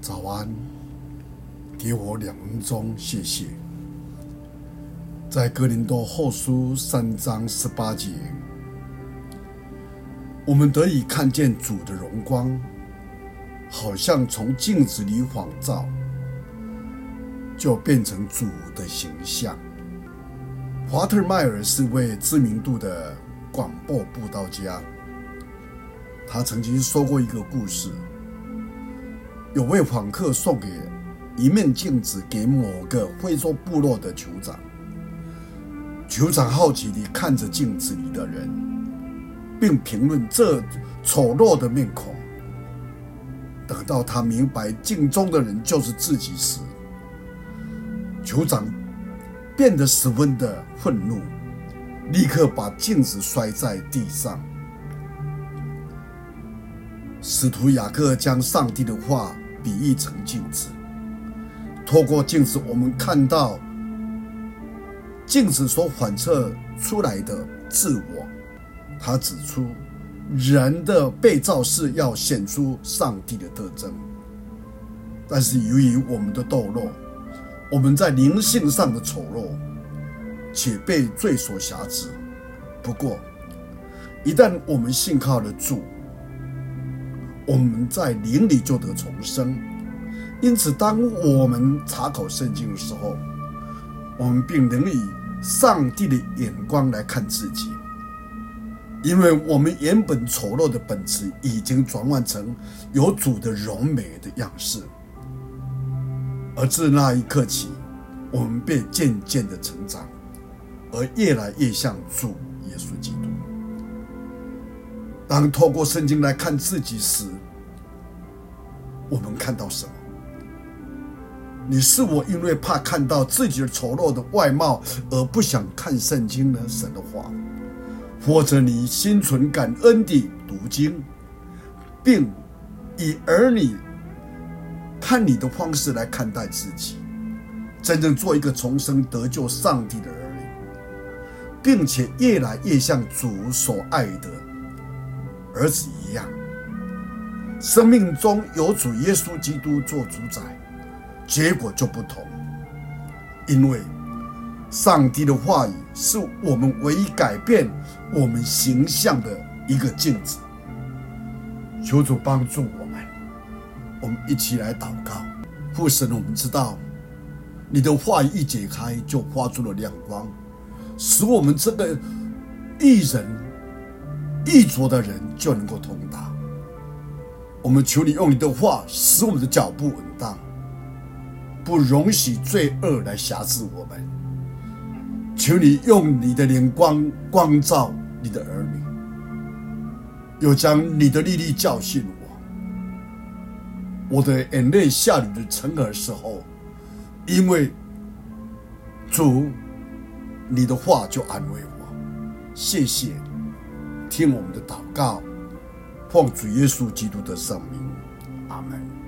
早安，给我两分钟，谢谢。在哥林多后书三章十八节，我们得以看见主的荣光，好像从镜子里仿照，就变成主的形象。华特迈尔是位知名度的广播布道家，他曾经说过一个故事。有位访客送给一面镜子给某个非洲部落的酋长，酋长好奇地看着镜子里的人，并评论这丑陋的面孔。等到他明白镜中的人就是自己时，酋长变得十分的愤怒，立刻把镜子摔在地上。使徒雅各将上帝的话。比喻成镜子，透过镜子，我们看到镜子所反射出来的自我。他指出，人的被造是要显出上帝的特征，但是由于我们的堕落，我们在灵性上的丑陋，且被罪所辖制。不过，一旦我们信靠了主，我们在灵里就得重生，因此，当我们查考圣经的时候，我们并能以上帝的眼光来看自己，因为我们原本丑陋的本质已经转换成有主的荣美的样式，而自那一刻起，我们便渐渐的成长，而越来越像主耶稣基督。当透过圣经来看自己时，我们看到什么？你是否因为怕看到自己的丑陋的外貌而不想看圣经呢？神的话，或者你心存感恩地读经，并以儿女看你的方式来看待自己，真正做一个重生得救上帝的儿女，并且越来越像主所爱的。儿子一样，生命中有主耶稣基督做主宰，结果就不同。因为上帝的话语是我们唯一改变我们形象的一个镜子。求主帮助我们，我们一起来祷告。父神，我们知道你的话一解开，就发出了亮光，使我们这个义人。愚拙的人就能够通达。我们求你用你的话使我们的脚步稳当，不容许罪恶来辖制我们。求你用你的灵光光照你的儿女，又将你的利利教训我。我的眼泪下流的成河时候，因为主，你的话就安慰我。谢谢。听我们的祷告，奉主耶稣基督的圣名，阿门。